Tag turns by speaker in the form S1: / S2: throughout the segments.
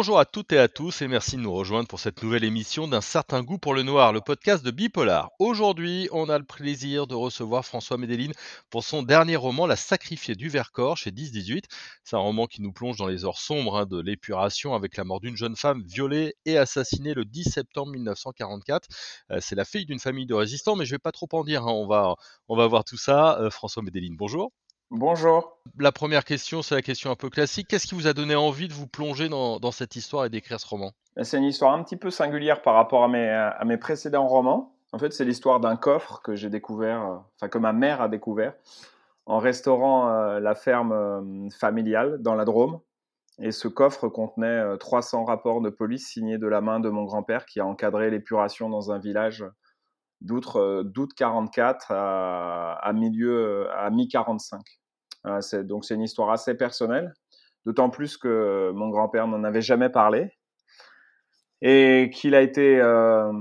S1: Bonjour à toutes et à tous et merci de nous rejoindre pour cette nouvelle émission d'un certain goût pour le noir, le podcast de Bipolar. Aujourd'hui, on a le plaisir de recevoir François Médeline pour son dernier roman, La sacrifiée du Vercors chez 10-18. C'est un roman qui nous plonge dans les heures sombres hein, de l'épuration avec la mort d'une jeune femme violée et assassinée le 10 septembre 1944. Euh, c'est la fille d'une famille de résistants, mais je vais pas trop en dire, hein. on, va, on va voir tout ça. Euh, François Médeline, bonjour.
S2: Bonjour.
S1: La première question, c'est la question un peu classique. Qu'est-ce qui vous a donné envie de vous plonger dans, cette histoire et d'écrire ce roman?
S2: C'est une histoire un petit peu singulière par rapport à mes, à mes précédents romans. En fait, c'est l'histoire d'un coffre que j'ai découvert, euh, enfin que ma mère a découvert, en restaurant euh, la ferme euh, familiale dans la Drôme. Et ce coffre contenait 300 rapports de police signés de la main de mon grand-père qui a encadré l'épuration dans un village d'août 44 à, à milieu à mi 45 donc c'est une histoire assez personnelle, d'autant plus que mon grand-père n'en avait jamais parlé et qu'il a été euh,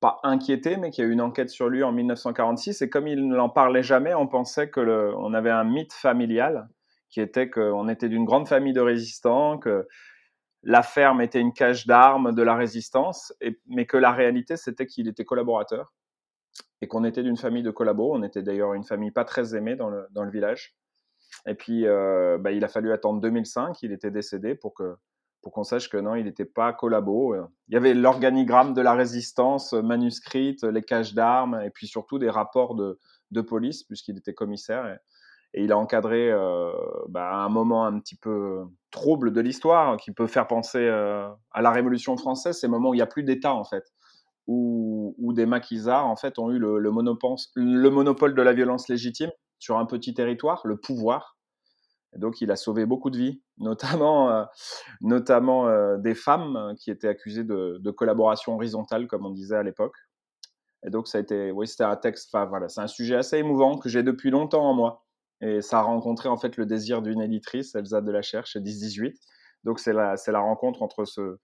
S2: pas inquiété, mais qu'il y a eu une enquête sur lui en 1946. Et comme il n'en parlait jamais, on pensait que on avait un mythe familial qui était qu'on était d'une grande famille de résistants, que la ferme était une cage d'armes de la résistance, mais que la réalité c'était qu'il était collaborateur et qu'on était d'une famille de collabos. On était d'ailleurs une famille pas très aimée dans le, village. Et puis, euh, bah, il a fallu attendre 2005, il était décédé pour qu'on sache que non, il n'était pas collabo. Il y avait l'organigramme de la résistance manuscrite, les caches d'armes, et puis surtout des rapports de, police, puisqu'il était commissaire. Il a encadré euh, bah, un moment un petit peu trouble de l'histoire, qui peut faire penser euh, à la Révolution française, ces moments où il n'y a plus d'État, en fait où, des maquisards en fait ont eu le, le, monopole, de la violence légitime sur un petit territoire, le pouvoir. Et donc il a sauvé beaucoup de vies, notamment, euh, notamment des femmes qui étaient accusées de, collaboration horizontale, comme on disait à l'époque. Et donc ça a été, c'était un texte, c'est un sujet assez émouvant que j'ai depuis longtemps en moi. Et ça a rencontré en fait le désir d'une éditrice, Elsa de la Cherche, chez 10-18. Donc c'est la, c'est la rencontre entre ce,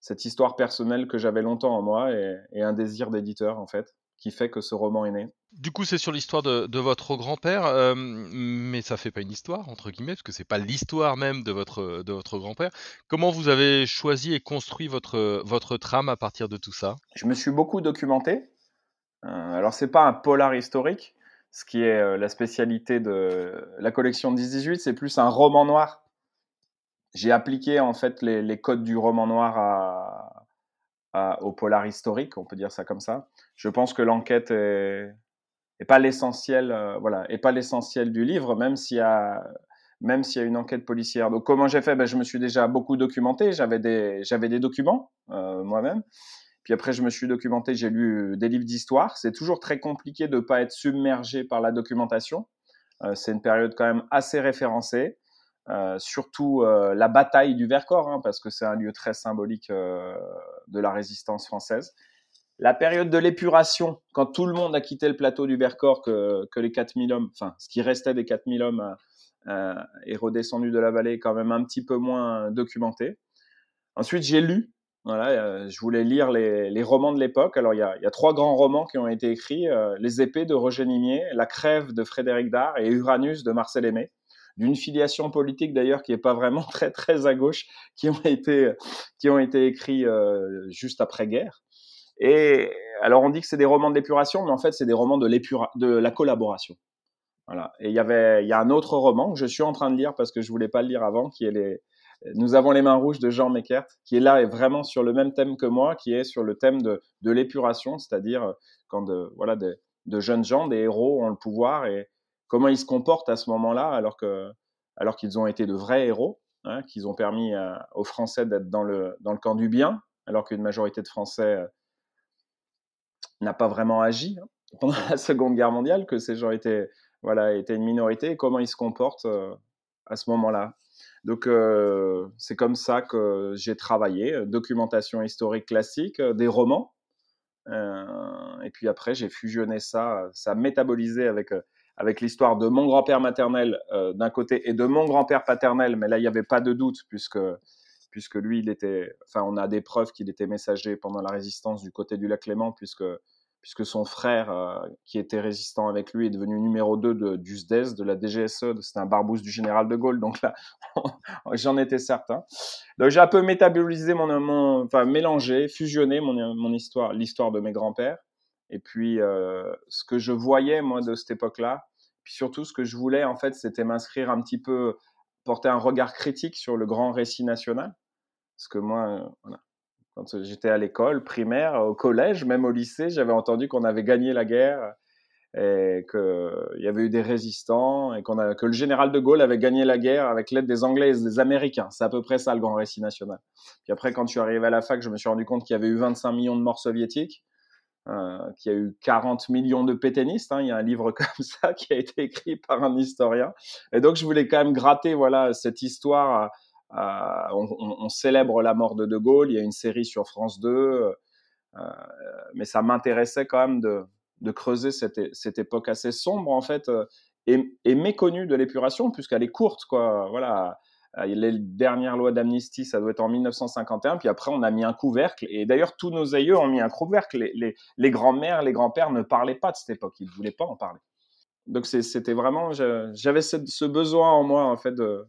S2: cette histoire personnelle que j'avais longtemps en moi et, un désir d'éditeur en fait qui fait que ce roman est né.
S1: Du coup, c'est sur l'histoire de, votre grand-père, euh, mais ça fait pas une histoire entre guillemets, parce que c'est pas l'histoire même de votre de votre grand-père. Comment vous avez choisi et construit votre votre trame à partir de tout ça?
S2: Je me suis beaucoup documenté. Euh, alors c'est pas un polar historique, ce qui est euh, la spécialité de la collection 10-18, c'est plus un roman noir j'ai appliqué en fait les, codes du roman noir au polar historique, on peut dire ça comme ça. Je pense que l'enquête est, pas l'essentiel, euh, voilà, pas l'essentiel du livre, même s'il y a même s'il y a une enquête policière. Donc comment j'ai fait? Ben, Je me suis déjà beaucoup documenté, j'avais des, j'avais des documents euh, moi-même. Puis après, je me suis documenté, j'ai lu des livres d'histoire. C'est toujours très compliqué de ne pas être submergé par la documentation. Euh, c'est une période quand même assez référencée. Euh, surtout euh, la bataille du Vercors, hein, parce que c'est un lieu très symbolique euh, de la résistance française. La période de l'épuration, quand tout le monde a quitté le plateau du Vercors, que, que les 4000 hommes, enfin ce qui restait des 4000 hommes est redescendu de la vallée, quand même un petit peu moins documenté. Ensuite, j'ai lu, voilà, je voulais lire les, romans de l'époque. Alors, il y, a, trois grands romans qui ont été écrits Les épées de Roger Nimier, La crève de Frédéric Dard et Uranus de Marcel Aimé d'une filiation politique d'ailleurs qui n'est pas vraiment très très à gauche, qui ont été qui ont été écrits euh, juste après guerre. Et alors on dit que c'est des romans de l'épuration, mais en fait c'est des romans de de la collaboration. Voilà. Et il y avait il y a un autre roman que je suis en train de lire parce que je voulais pas le lire avant, qui est les nous avons les mains rouges de Jean Meckert, qui est là et vraiment sur le même thème que moi, qui est sur le thème de, l'épuration, c'est-à-dire quand de, voilà, de, jeunes gens, des héros ont le pouvoir et, comment ils se comportent à ce moment-là, alors que alors qu'ils ont été de vrais héros, hein, qu'ils ont permis euh, aux Français d'être dans le dans le camp du bien, alors qu'une majorité de Français euh, n'a pas vraiment agi hein, pendant la Seconde Guerre mondiale, que ces gens étaient voilà étaient une minorité, comment ils se comportent euh, à ce moment-là. Donc c'est comme ça que j'ai travaillé, documentation historique classique, des romans, et puis après j'ai fusionné ça, ça métabolisé avec avec l'histoire de mon grand-père maternel euh, d'un côté et de mon grand-père paternel, mais là il n'y avait pas de doute puisque puisque lui il était, enfin on a des preuves qu'il était messager pendant la résistance du côté du lac Léman puisque puisque son frère, euh, qui était résistant avec lui, est devenu numéro 2 de, du SDES, de la DGSE, c'était un barbouze du général de Gaulle, donc là, j'en étais certain. Donc j'ai un peu métabolisé mon, enfin mélangé, fusionné mon histoire, l'histoire de mes grands-pères, et puis euh, ce que je voyais moi de cette époque-là, puis surtout ce que je voulais en fait, c'était m'inscrire un petit peu, porter un regard critique sur le grand récit national, parce que moi, euh, voilà, quand j'étais à l'école primaire, au collège, même au lycée, j'avais entendu qu'on avait gagné la guerre et qu'il y avait eu des résistants et que le général de Gaulle avait gagné la guerre avec l'aide des Anglais et des Américains. C'est à peu près ça le grand récit national. Puis après, quand je suis arrivé à la fac, je me suis rendu compte qu'il y avait eu 25 millions de morts soviétiques, euh, qu'il y a eu 40 millions de pétainistes. Hein. Il y a un livre comme ça qui a été écrit par un historien. Et donc, je voulais quand même gratter voilà cette histoire euh, on, célèbre la mort de De Gaulle, il y a une série sur France 2, euh, mais ça m'intéressait quand même de, creuser cette, époque assez sombre en fait et, méconnue de l'épuration puisqu'elle est courte quoi. Voilà, les dernières lois d'amnistie, ça doit être en 1951, puis après on a mis un couvercle, et d'ailleurs tous nos aïeux ont mis un couvercle, les, les, grands-mères, les grands-pères ne parlaient pas de cette époque, ils ne voulaient pas en parler. Donc c'était vraiment, j'avais ce, besoin en moi en fait de,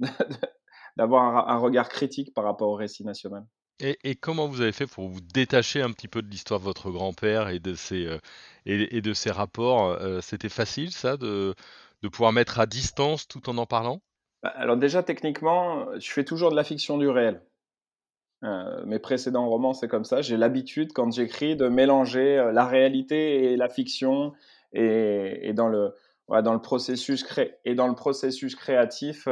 S2: d'avoir un, regard critique par rapport au récit national.
S1: Et, comment vous avez fait pour vous détacher un petit peu de l'histoire de votre grand-père et de ses, euh, et, de ses rapports euh, C'était facile, ça, de, de pouvoir mettre à distance tout en en parlant?
S2: Bah, Alors déjà, techniquement, je fais toujours de la fiction du réel. Euh, mes précédents romans, c'est comme ça. J'ai l'habitude, quand j'écris, de mélanger la réalité et la fiction. Et, et dans, le, dans le processus cré et dans le processus créatif,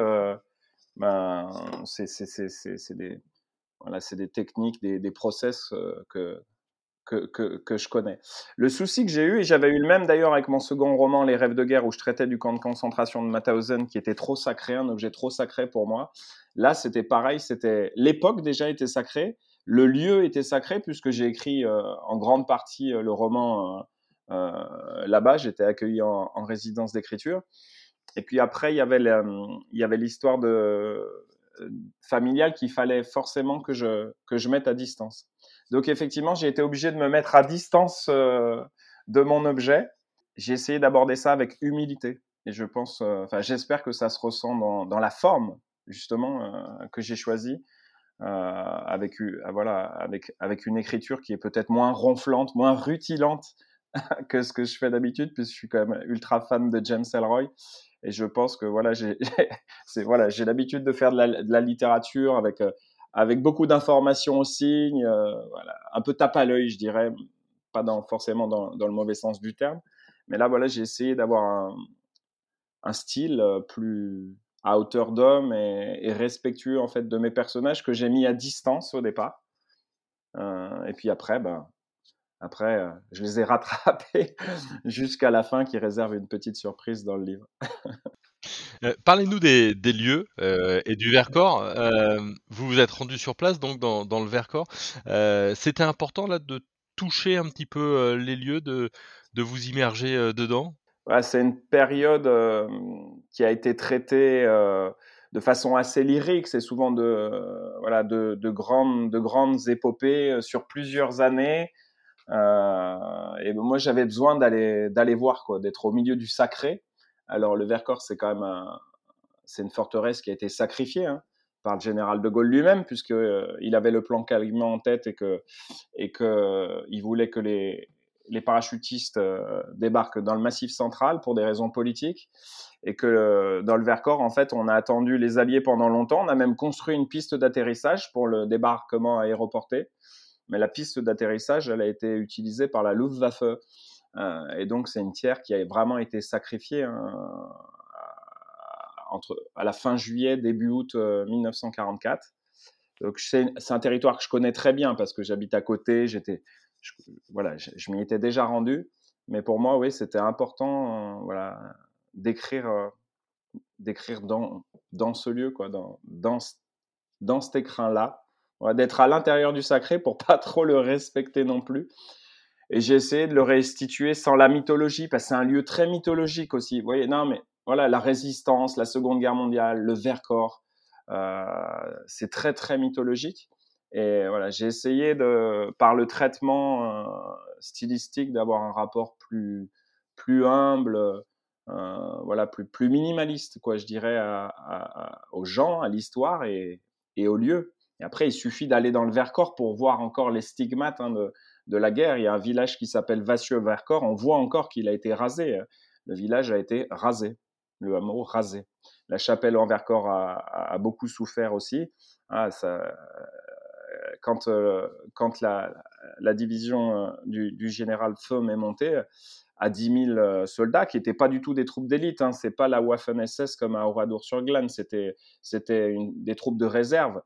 S2: ben, c'est des, voilà, des techniques, des, des process euh, que, que, que, que, je connais. Le souci que j'ai eu, et j'avais eu le même d'ailleurs avec mon second roman, Les rêves de guerre, où je traitais du camp de concentration de Mauthausen, qui était trop sacré, un objet trop sacré pour moi. Là, c'était pareil, c'était l'époque déjà était sacrée, le lieu était sacré, puisque j'ai écrit euh, en grande partie euh, le roman là-bas, j'étais accueilli en, en résidence d'écriture. Et puis après, il y avait l'histoire de euh, familiale qu'il fallait forcément que je que je mette à distance. Donc effectivement, j'ai été obligé de me mettre à distance euh, de mon objet. J'ai essayé d'aborder ça avec humilité. Et je pense, euh, enfin, j'espère que ça se ressent dans, dans la forme justement que j'ai choisie, avec voilà, avec avec une écriture qui est peut-être moins ronflante, moins rutilante que ce que je fais d'habitude, puisque je suis quand même ultra fan de James Ellroy. Et je pense que voilà, j'ai voilà, l'habitude de faire de la, littérature avec, euh, avec beaucoup d'informations aussi, euh, voilà, un peu tape à l'œil, je dirais, pas forcément dans, dans, le mauvais sens du terme. Mais là, voilà, j'ai essayé d'avoir un, un, style euh, plus à hauteur d'homme et, respectueux en fait de mes personnages que j'ai mis à distance au départ. Euh, et puis après, ben, après, euh, je les ai rattrapés jusqu'à la fin qui réserve une petite surprise dans le livre.
S1: Euh, parlez-nous des, lieux euh, et du Vercors. vous vous êtes rendu sur place donc dans, le Vercors. C'était important là de toucher un petit peu les lieux, de, de vous immerger dedans?
S2: C'est une période qui a été traitée de façon assez lyrique. C'est souvent de, voilà, de, de, grandes, de grandes épopées sur plusieurs années. Euh, et moi, j'avais besoin d'aller d'aller voir, quoi, d'être au milieu du sacré. Alors, le Vercors, c'est quand même c'est une forteresse qui a été sacrifiée hein, par le général de Gaulle lui-même, puisque euh, il avait le plan Calumet en tête et que et que il voulait que les les parachutistes euh, débarquent dans le Massif central pour des raisons politiques et que dans le Vercors, en fait, on a attendu les Alliés pendant longtemps. On a même construit une piste d'atterrissage pour le débarquement aéroporté mais la piste d'atterrissage, elle a été utilisée par la Luftwaffe. Euh, et donc, c'est une tiers qui a vraiment été sacrifiée hein, entre, à la fin juillet, début août 1944. Euh, donc, c'est un territoire que je connais très bien parce que j'habite à côté. J'étais, voilà, je, m'y étais déjà rendu. Mais pour moi, oui, c'était important, euh, voilà, d'écrire, d'écrire dans, dans ce lieu, quoi, dans, dans, dans cet écrin-là, d'être à l'intérieur du sacré pour pas trop le respecter non plus. Et j'ai essayé de le restituer sans la mythologie, parce que c'est un lieu très mythologique aussi. Vous voyez, non, mais voilà, la résistance, la Seconde Guerre mondiale, le Vercors, euh, c'est très très mythologique. Et voilà, j'ai essayé de, par le traitement stylistique, d'avoir un rapport plus, plus humble, voilà, plus, plus minimaliste, quoi, je dirais, aux gens, à l'histoire et, et au lieu. Et après, il suffit d'aller dans le Vercors pour voir encore les stigmates hein, de, la guerre. Il y a un village qui s'appelle Vassieux-Vercors. On voit encore qu'il a été rasé. Le village a été rasé, le hameau rasé. La chapelle en Vercors a, beaucoup souffert aussi. Ah, quand, euh, quand la, division euh, du, général Feum est montée, à 10 000 euh, soldats qui n'étaient pas du tout des troupes d'élite. Hein. C'est pas la Waffen-SS comme à Oradour-sur-Glane, c'était des troupes de réserve.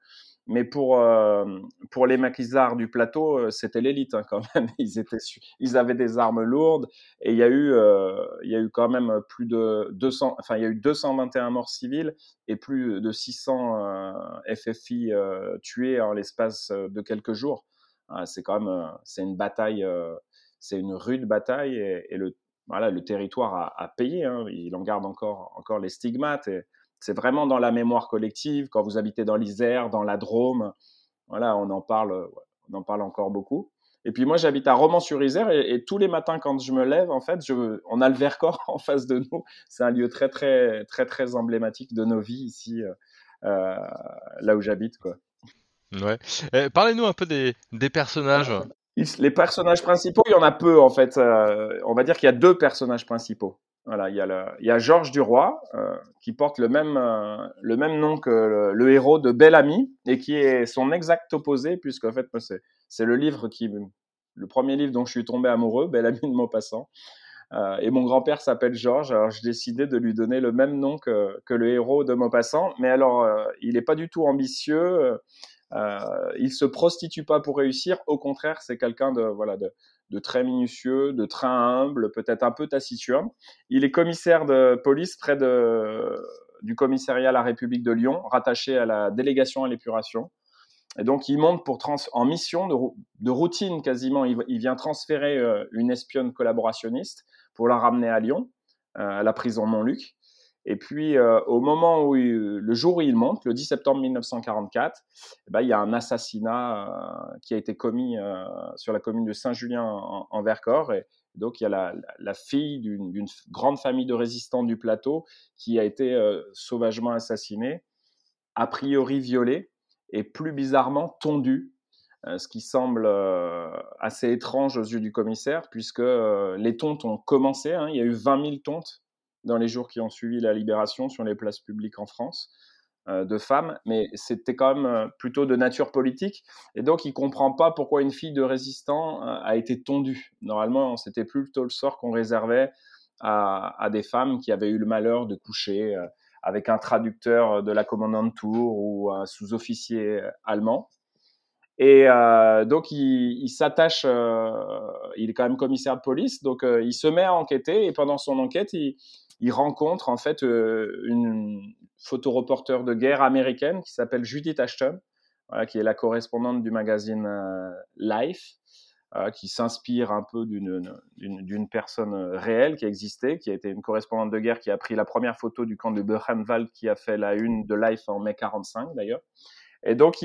S2: Mais pour, euh, pour les maquisards du plateau, euh, c'était l'élite hein, quand même. Ils, avaient des armes lourdes et il y, a eu, euh, y a eu quand même plus de 200, enfin, il y a eu 221 morts civiles et plus de 600 FFI tués en l'espace de quelques jours. Ah, c'est quand même c'est une bataille, c'est une rude bataille et, le, voilà, le territoire a, payé. Hein. Il en garde encore, encore les stigmates. C'est vraiment dans la mémoire collective. Quand vous habitez dans l'Isère, dans la Drôme, voilà, on en parle, on en parle encore beaucoup. Et puis moi, j'habite à Romans-sur-Isère et, tous les matins quand je me lève, en fait, je, on a le Vercors en face de nous. C'est un lieu très très très très emblématique de nos vies ici, euh, euh là où j'habite, quoi.
S1: Ouais. Eh, parlez-nous un peu des, des personnages.
S2: Les personnages principaux, il y en a peu en fait. Euh, on va dire qu'il y a deux personnages principaux. Voilà, il y a, Georges Duroy euh, qui porte le même, euh, le même nom que le, héros de Belle Amie et qui est son exact opposé puisque en fait c'est, le livre qui, le premier livre dont je suis tombé amoureux, Belle Amie de Maupassant. Euh, et mon grand-père s'appelle Georges, alors je décidé de lui donner le même nom que, que le héros de Maupassant, mais alors il n'est pas du tout ambitieux, euh, il se prostitue pas pour réussir, au contraire c'est quelqu'un de voilà de, de très minutieux, de très humble, peut-être un peu taciturne. Il est commissaire de police près de, du commissariat à la République de Lyon, rattaché à la délégation à l'épuration. Et donc, il monte pour trans en mission de, de routine quasiment. Il, vient transférer euh, une espionne collaborationniste pour la ramener à Lyon, euh, à la prison Montluc. Et puis, euh, au moment où le jour où il monte, le 10 septembre 1944, eh ben, il y a un assassinat euh, qui a été commis euh, sur la commune de Saint-Julien en, Vercors. Et donc, il y a la, la fille d'une grande famille de résistants du plateau qui a été sauvagement assassinée, a priori violée et plus bizarrement tondue. ce qui semble assez étrange aux yeux du commissaire, puisque les tontes ont commencé. Hein, il y a eu 20 000 tontes dans les jours qui ont suivi la libération sur les places publiques en France euh, de femmes, mais c'était quand même euh, plutôt de nature politique. Et donc, il comprend pas pourquoi une fille de résistant euh, a été tondue. Normalement, c'était plutôt le sort qu'on réservait à, des femmes qui avaient eu le malheur de coucher avec un traducteur de la commandante Tour ou un sous-officier allemand. Et donc, il, il s'attache, il est quand même commissaire de police, donc il se met à enquêter, et pendant son enquête, il, il rencontre en fait euh, une photoreporter de guerre américaine qui s'appelle Judith Ashton, qui est la correspondante du magazine euh, Life, qui s'inspire un peu d'une personne euh, réelle qui existait, qui a été une correspondante de guerre qui a pris la première photo du camp de Buchenwald qui a fait la une de Life en mai 45 d'ailleurs. Et donc,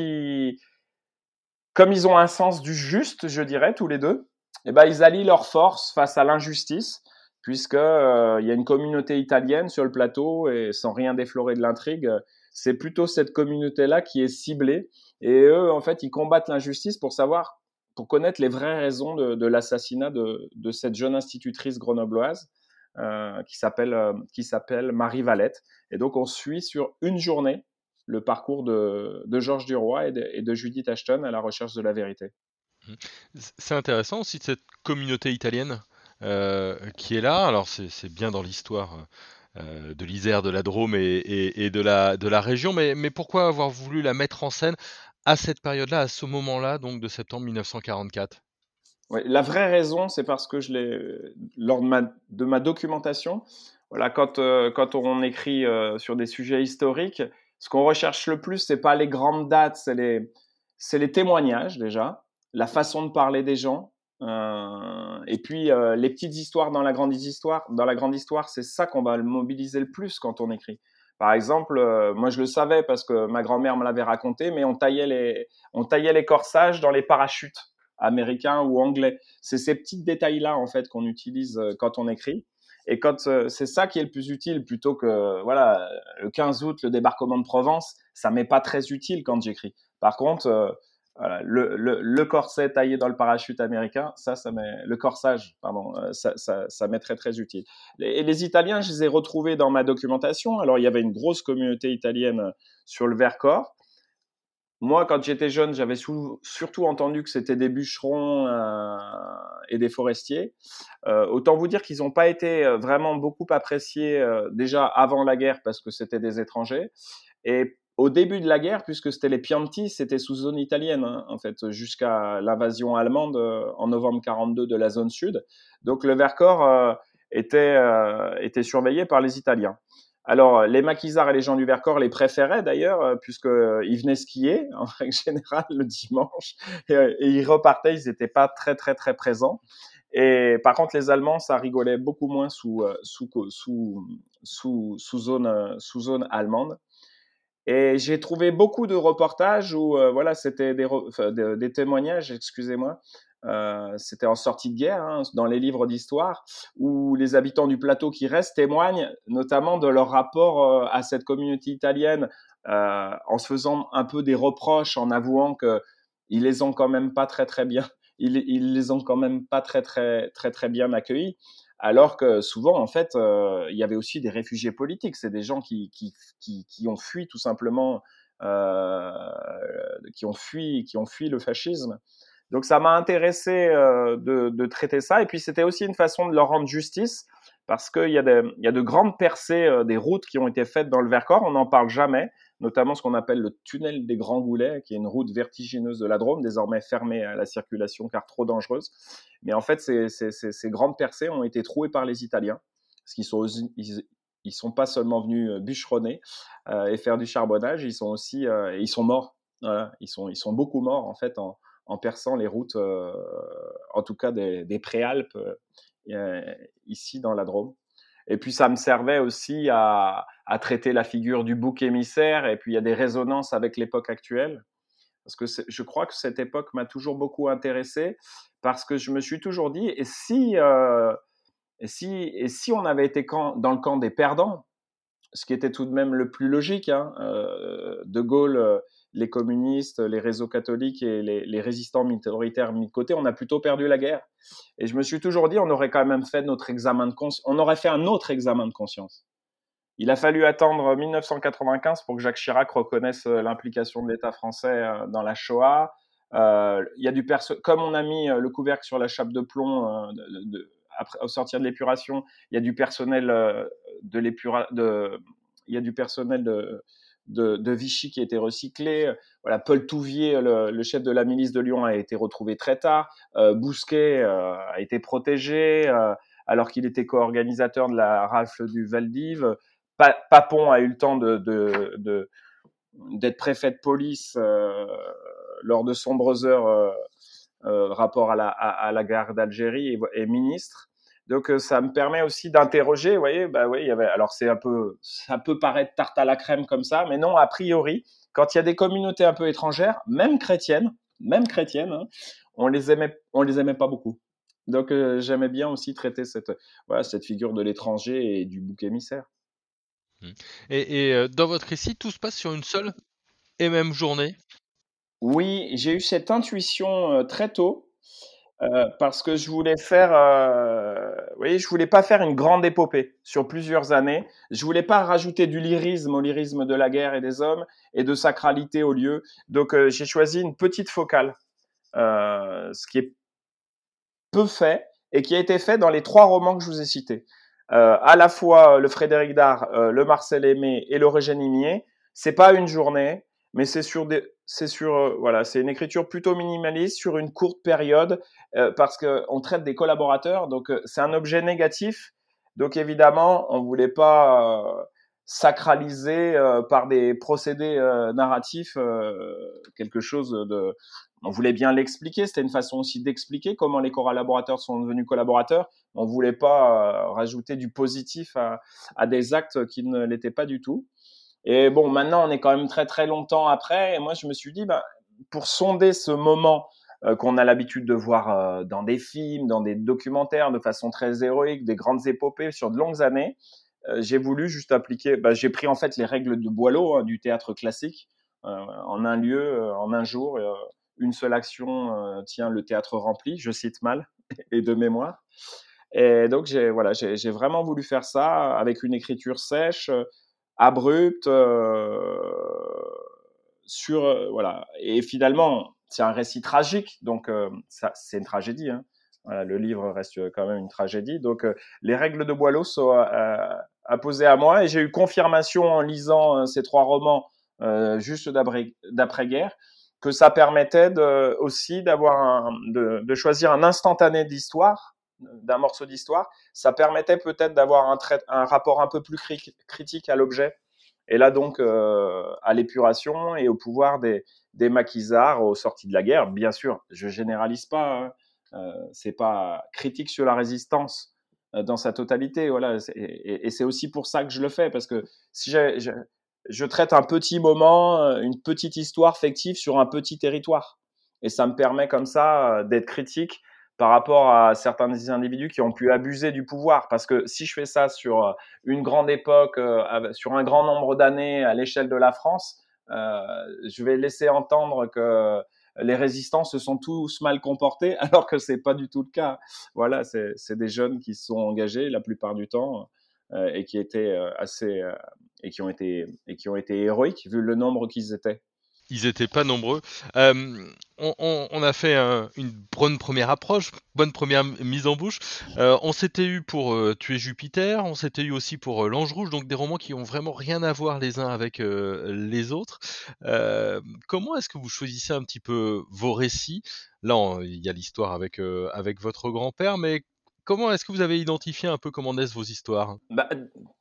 S2: comme ils ont un sens du juste, je dirais, tous les deux, eh ben, ils allient leurs forces face à l'injustice puisque euh, il y a une communauté italienne sur le plateau et sans rien déflorer de l'intrigue, c'est plutôt cette communauté-là qui est ciblée. Et eux en fait ils combattent l'injustice pour savoir, pour connaître les vraies raisons de, l'assassinat de, cette jeune institutrice grenobloise euh, qui s'appelle euh, qui s'appelle Marie Valette. Et donc on suit sur une journée le parcours de, Georges Duroy et de, et de Judith Ashton à la recherche de la vérité.
S1: C'est intéressant aussi cette communauté italienne? Qui est là. Alors c'est bien dans l'histoire euh, de l'Isère, de la Drôme et, de, la, région, mais, pourquoi avoir voulu la mettre en scène à cette période-là, à ce moment-là, donc de septembre 1944
S2: la vraie raison, c'est parce que je l'ai, lors de ma, documentation, voilà, quand, euh, on écrit sur des sujets historiques, ce qu'on recherche le plus, c'est pas les grandes dates, c'est les témoignages déjà, la façon de parler des gens, euh, et puis euh, les petites histoires dans la grande histoire, dans la grande histoire, c'est ça qu'on va mobiliser le plus quand on écrit, Par exemple, moi je le savais parce que ma grand-mère me l'avait raconté, mais on taillait les, on taillait les corsages dans les parachutes américains ou anglais. C'est ces petits détails-là en fait qu'on utilise quand on écrit. Et quand c'est ça qui est le plus utile, plutôt que voilà le 15 août le débarquement de Provence, ça m'est pas très utile quand j'écris. Par contre, le, le, corset taillé dans le parachute américain, ça, ça met, le corsage, pardon, ça, ça, m'est très très utile. Et les Italiens, je les ai retrouvés dans ma documentation. Alors, il y avait une grosse communauté italienne sur le Vercors. Moi, quand j'étais jeune, j'avais surtout entendu que c'était des bûcherons euh, et des forestiers. Euh, autant vous dire qu'ils n'ont pas été euh, vraiment beaucoup appréciés euh, déjà avant la guerre parce que c'était des étrangers. Et au début de la guerre, puisque c'était les Pianti, c'était sous zone italienne, hein, en fait, jusqu'à l'invasion allemande en novembre 42 de la zone sud. Donc le Vercors était, était surveillé par les Italiens. Alors, les maquisards et les gens du Vercors les préféraient d'ailleurs, euh, puisqu'ils euh, venaient skier en règle générale le dimanche euh, et, ils repartaient, ils n'étaient pas très très très présents. Et par contre, les Allemands, ça rigolait beaucoup moins sous sous sous, sous zone sous zone allemande. Et j'ai trouvé beaucoup de reportages où voilà, c'était des, des témoignages, excusez-moi, euh, c'était en sortie de guerre, hein, dans les livres d'histoire, où les habitants du plateau qui restent témoignent notamment de leur rapport euh, à cette communauté italienne, euh, en se faisant un peu des reproches, en avouant que ils les ont quand même pas très très bien, ils, ils les ont quand même pas très très très très bien accueillis. Alors que souvent, en fait, il y avait aussi des réfugiés politiques. C'est des gens qui, qui, qui, qui, ont fui tout simplement, qui ont fui, qui ont fui le fascisme. Donc ça m'a intéressé euh, de, de, traiter ça. Et puis c'était aussi une façon de leur rendre justice parce qu'il y, a y a de grandes percées euh, des routes qui ont été faites dans le Vercors. On n'en parle jamais, notamment ce qu'on appelle le tunnel des Grands Goulets, qui est une route vertigineuse de la Drôme, désormais fermée à la circulation car trop dangereuse. Mais en fait, ces, grandes percées ont été trouées par les Italiens, parce qu'ils sont ils, sont pas seulement venus euh, bûcheronner euh, et faire du charbonnage, ils sont aussi euh, ils sont morts. Ils sont ils sont beaucoup morts en fait en, en perçant les routes, en tout cas des, des préalpes ici dans la Drôme. Et puis ça me servait aussi à, traiter la figure du bouc émissaire. Et puis il y a des résonances avec l'époque actuelle. Parce que je crois que cette époque m'a toujours beaucoup intéressé. Parce que je me suis toujours dit, et si, euh, et si, et si on avait été dans le camp des perdants, ce qui était tout de même le plus logique, hein, euh, De Gaulle les communistes, les réseaux catholiques et les, résistants minoritaires mis de côté, on a plutôt perdu la guerre. Et je me suis toujours dit, on aurait quand même fait notre examen de conscience, on aurait fait un autre examen de conscience. Il a fallu attendre 1995 pour que Jacques Chirac reconnaisse euh, l'implication de l'État français euh, dans la Shoah. Euh, y a du comme on a mis le couvercle sur la chape de plomb au sortir de l'épuration, il y a du personnel de l'épura, il y a du personnel de, de, Vichy qui a été recyclé. Voilà, Paul Touvier, le, chef de la milice de Lyon, a été retrouvé très tard. Euh, Bousquet euh, a été protégé euh, alors qu'il était co-organisateur de la rafle du Valdiv. Papon a eu le temps de, d'être préfet de police lors de sombres heures rapport à la, à, la guerre d'Algérie et, ministre. Donc euh, ça me permet aussi d'interroger, vous voyez, bah oui, il y avait, alors c'est un peu, ça peut paraître tarte à la crème comme ça, mais non, a priori, quand il y a des communautés un peu étrangères, même chrétiennes, même chrétiennes, hein, on les aimait, on les aimait pas beaucoup. Donc euh, j'aimais bien aussi traiter cette, voilà, cette figure de l'étranger et du bouc émissaire.
S1: Mmh. Et, et euh, dans votre récit, tout se passe sur une seule et même journée?
S2: Oui, j'ai eu cette intuition très tôt. Euh, parce que je voulais faire, euh, oui, je voulais pas faire une grande épopée sur plusieurs années. Je voulais pas rajouter du lyrisme au lyrisme de la guerre et des hommes et de sacralité au lieu. Donc euh, j'ai choisi une petite focale, euh, ce qui est peu fait et qui a été fait dans les trois romans que je vous ai cités. À la fois le Frédéric Dard, le Marcel Aimé et le Eugène C'est pas une journée, mais c'est sur des, c'est sur, euh, voilà, c'est une écriture plutôt minimaliste sur une courte période euh, parce que on traite des collaborateurs, donc euh, c'est un objet négatif. Donc évidemment, on voulait pas sacraliser par des procédés narratifs quelque chose de. On voulait bien l'expliquer. C'était une façon aussi d'expliquer comment les collaborateurs sont devenus collaborateurs. On voulait pas rajouter du positif à, à des actes qui ne l'étaient pas du tout. Et bon, maintenant, on est quand même très très longtemps après. Et moi, je me suis dit, ben, pour sonder ce moment euh, qu'on a l'habitude de voir euh, dans des films, dans des documentaires de façon très héroïque, des grandes épopées sur de longues années, euh, j'ai voulu juste appliquer, bah, j'ai pris en fait les règles de Boileau, hein, du théâtre classique, en un lieu, en un jour, une seule action tient le théâtre rempli, je cite mal, et de mémoire. Et donc, j'ai voilà, j'ai vraiment voulu faire ça avec une écriture sèche, abrupte, sur voilà. Et finalement, c'est un récit tragique, donc euh, ça, c'est une tragédie. Hein. Voilà, le livre reste quand même une tragédie. Donc, euh, les règles de Boileau sont euh, imposées à moi et j'ai eu confirmation en lisant ces trois romans juste d'après-guerre que ça permettait de, aussi d'avoir de, de, choisir un instantané d'histoire, d'un morceau d'histoire. Ça permettait peut-être d'avoir un, rapport un peu plus critique à l'objet. Et là donc à l'épuration et au pouvoir des, maquisards aux sorties de la guerre. Bien sûr, je généralise pas. Hein. Euh, c'est pas critique sur la résistance euh, dans sa totalité. Voilà. Et, c'est aussi pour ça que je le fais parce que si je, je, traite un petit moment, euh, une petite histoire fictive sur un petit territoire, et ça me permet comme ça d'être critique par rapport à certains individus qui ont pu abuser du pouvoir. Parce que si je fais ça sur une grande époque, sur un grand nombre d'années à l'échelle de la France, euh, je vais laisser entendre que les résistants se sont tous mal comportés, alors que c'est pas du tout le cas. Voilà, c'est des jeunes qui se sont engagés la plupart du temps euh, et qui étaient euh, assez et qui ont été et qui ont été héroïques vu le nombre qu'ils étaient.
S1: Ils étaient pas nombreux. Euh, on, a fait une bonne première approche, bonne première mise en bouche. Euh, on s'était eu pour euh, tuer Jupiter, on s'était eu aussi pour l'Ange Rouge, donc des romans qui ont vraiment rien à voir les uns avec les autres. comment est-ce que vous choisissez un petit peu vos récits? Là, il y a l'histoire avec avec votre grand-père, mais Comment est-ce que vous avez identifié un peu comment naissent vos histoires?
S2: Bah,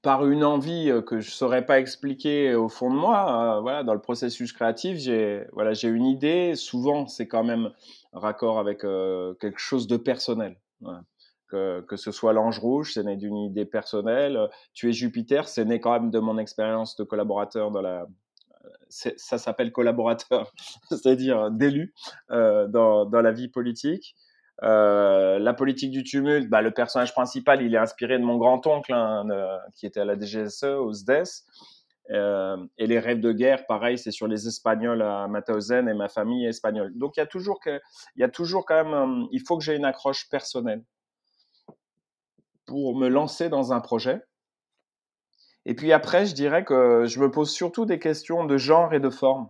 S2: Par une envie euh, que je ne saurais pas expliquer au fond de moi. Euh, voilà, dans le processus créatif, j'ai voilà, une idée. Souvent, c'est quand même raccord avec euh, quelque chose de personnel. Que, que, ce soit l'ange rouge, c'est né d'une idée personnelle. Tu es Jupiter, c'est né quand même de mon expérience de collaborateur dans la. Ça s'appelle collaborateur, c'est-à-dire d'élu dans, dans la vie politique. Euh, la politique du tumulte, bah, le personnage principal, il est inspiré de mon grand-oncle hein, qui était à la DGSE, au SDES. Euh, et les rêves de guerre, pareil, c'est sur les Espagnols à Mauthausen et ma famille espagnole. Donc il y a toujours il y a toujours quand même, euh, il faut que j'ai une accroche personnelle pour me lancer dans un projet. Et puis après, je dirais que je me pose surtout des questions de genre et de forme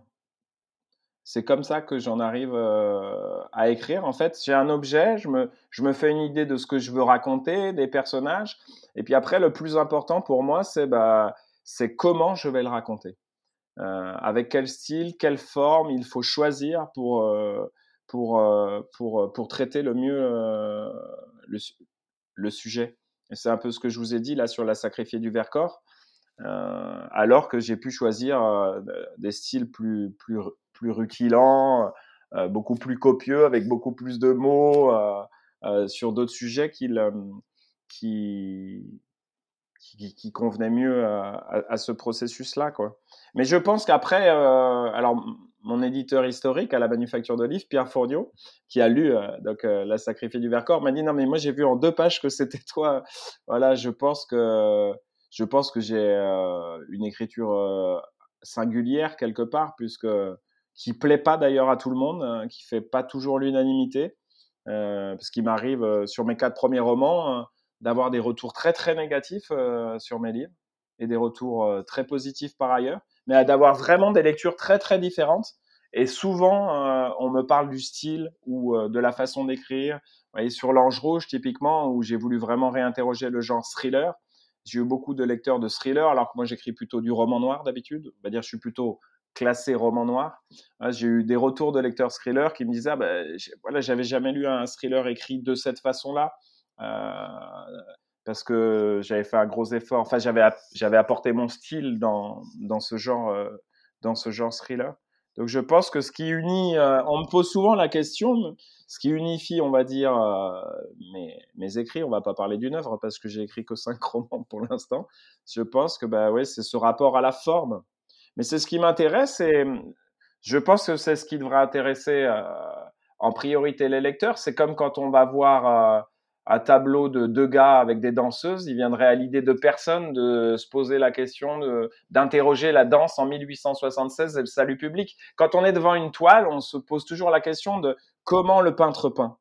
S2: c'est comme ça que j'en arrive euh, à écrire. En fait, j'ai un objet, je me, je me fais une idée de ce que je veux raconter, des personnages. Et puis après, le plus important pour moi, c'est bah, comment je vais le raconter. Euh, avec quel style, quelle forme il faut choisir pour, euh, pour, pour, pour traiter le mieux le, sujet. Et c'est un peu ce que je vous ai dit là sur la sacrifiée du Vercors. alors que j'ai pu choisir des styles plus, plus, plus rutilant, euh, beaucoup plus copieux, avec beaucoup plus de mots euh, euh, sur d'autres sujets qui, qui, qui, convenaient mieux à, ce processus-là. Mais je pense qu'après, alors mon éditeur historique à la Manufacture de Livres, Pierre Fournier, qui a lu donc La Sacrifiée du Vercors, m'a dit non mais moi j'ai vu en deux pages que c'était toi. Voilà, je pense que je pense que j'ai une écriture singulière quelque part puisque qui plaît pas d'ailleurs à tout le monde, hein, qui fait pas toujours l'unanimité, euh, parce qu'il m'arrive euh, sur mes quatre premiers romans euh, d'avoir des retours très très négatifs sur mes livres et des retours très positifs par ailleurs, mais d'avoir vraiment des lectures très très différentes. Et souvent, on me parle du style ou de la façon d'écrire. voyez, sur l'Ange Rouge, typiquement, où j'ai voulu vraiment réinterroger le genre thriller, j'ai eu beaucoup de lecteurs de thriller, alors que moi j'écris plutôt du roman noir d'habitude. Dire, je suis plutôt classé roman noir. Ah, j'ai eu des retours de lecteurs thriller qui me disaient ah, bah, voilà, j'avais jamais lu un thriller écrit de cette façon-là. Euh, parce que j'avais fait un gros effort. Enfin, j'avais j'avais apporté mon style dans, dans ce genre euh, dans ce genre thriller. Donc, je pense que ce qui unit, euh, on me pose souvent la question, ce qui unifie, on va dire, mes, mes écrits. On va pas parler d'une œuvre parce que j'ai écrit que cinq romans pour l'instant. Je pense que bah ouais, c'est ce rapport à la forme Mais c'est ce qui m'intéresse et je pense que c'est ce qui devrait intéresser en priorité les lecteurs. C'est comme quand on va voir un tableau de deux gars avec des danseuses, il viendrait à l'idée de personne de se poser la question d'interroger la danse en 1876 et le salut public. Quand on est devant une toile, on se pose toujours la question de comment le peintre peint.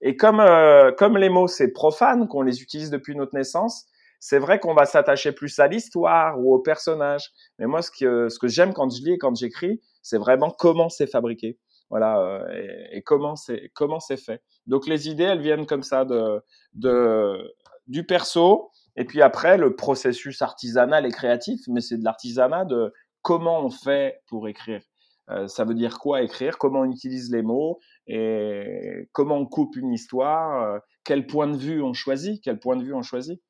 S2: Et comme, euh, comme les mots, c'est profane, qu'on les utilise depuis notre naissance, c'est vrai qu'on va s'attacher plus à l'histoire ou au personnage. Mais moi, ce que, ce que j'aime quand je lis et quand j'écris, c'est vraiment comment c'est fabriqué. Voilà, euh, et, comment c'est comment c'est fait. Donc les idées, elles viennent comme ça de, de du perso, et puis après le processus artisanal et créatif, mais c'est de l'artisanat de comment on fait pour écrire. Euh, ça veut dire quoi écrire, comment on utilise les mots? Et comment on coupe une histoire, euh, quel point de vue on choisit, quel point de vue on choisit?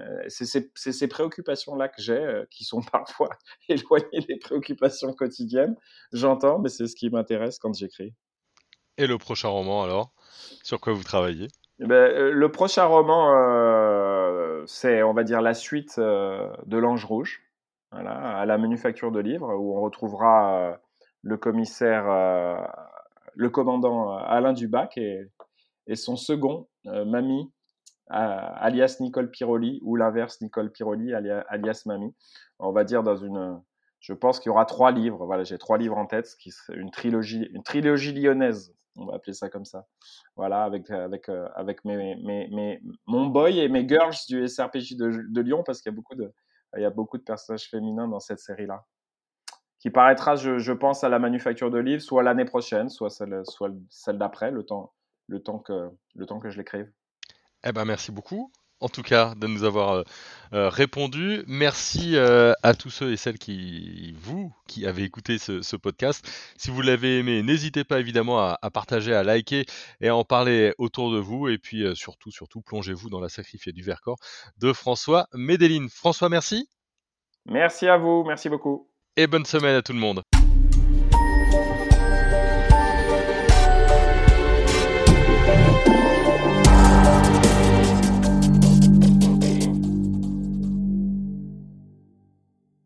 S2: Euh, c'est ces, préoccupations-là que j'ai, euh, qui sont parfois éloignées des préoccupations quotidiennes. J'entends, mais c'est ce qui m'intéresse quand j'écris.
S1: Et le prochain roman, alors? Sur quoi vous travaillez?
S2: Eh ben, euh, Le prochain roman, c'est, on va dire, la suite de L'Ange Rouge, voilà, à la manufacture de livres, où on retrouvera le commissaire, le commandant Alain Dubac et, et son second, Mamie, alias Nicole Piroli, ou l'inverse, Nicole Piroli, alias, Mamie. On va dire dans une. Je pense qu'il y aura trois livres. Voilà, j'ai trois livres en tête, qui une trilogie, une trilogie lyonnaise. On va appeler ça comme ça. Voilà, avec avec euh, avec mes, mes, mes, mon boy et mes girls du SRPJ de, Lyon, parce qu'il y a beaucoup de il y a beaucoup de personnages féminins dans cette série-là, qui paraîtra, je, je, pense, à la manufacture de livres, soit l'année prochaine, soit celle, soit celle d'après, le temps, le temps que le temps que je l'écrive.
S1: Eh ben, merci beaucoup. En tout cas, de nous avoir euh, euh, répondu. Merci euh, à tous ceux et celles qui, vous, qui avez écouté ce, podcast. Si vous l'avez aimé, n'hésitez pas évidemment à, partager, à liker et à en parler autour de vous. Et puis surtout, surtout, plongez-vous dans la sacrifiée du Vercors de François Médéline. François, merci.
S2: Merci à vous. Merci beaucoup.
S1: Et bonne semaine à tout le monde.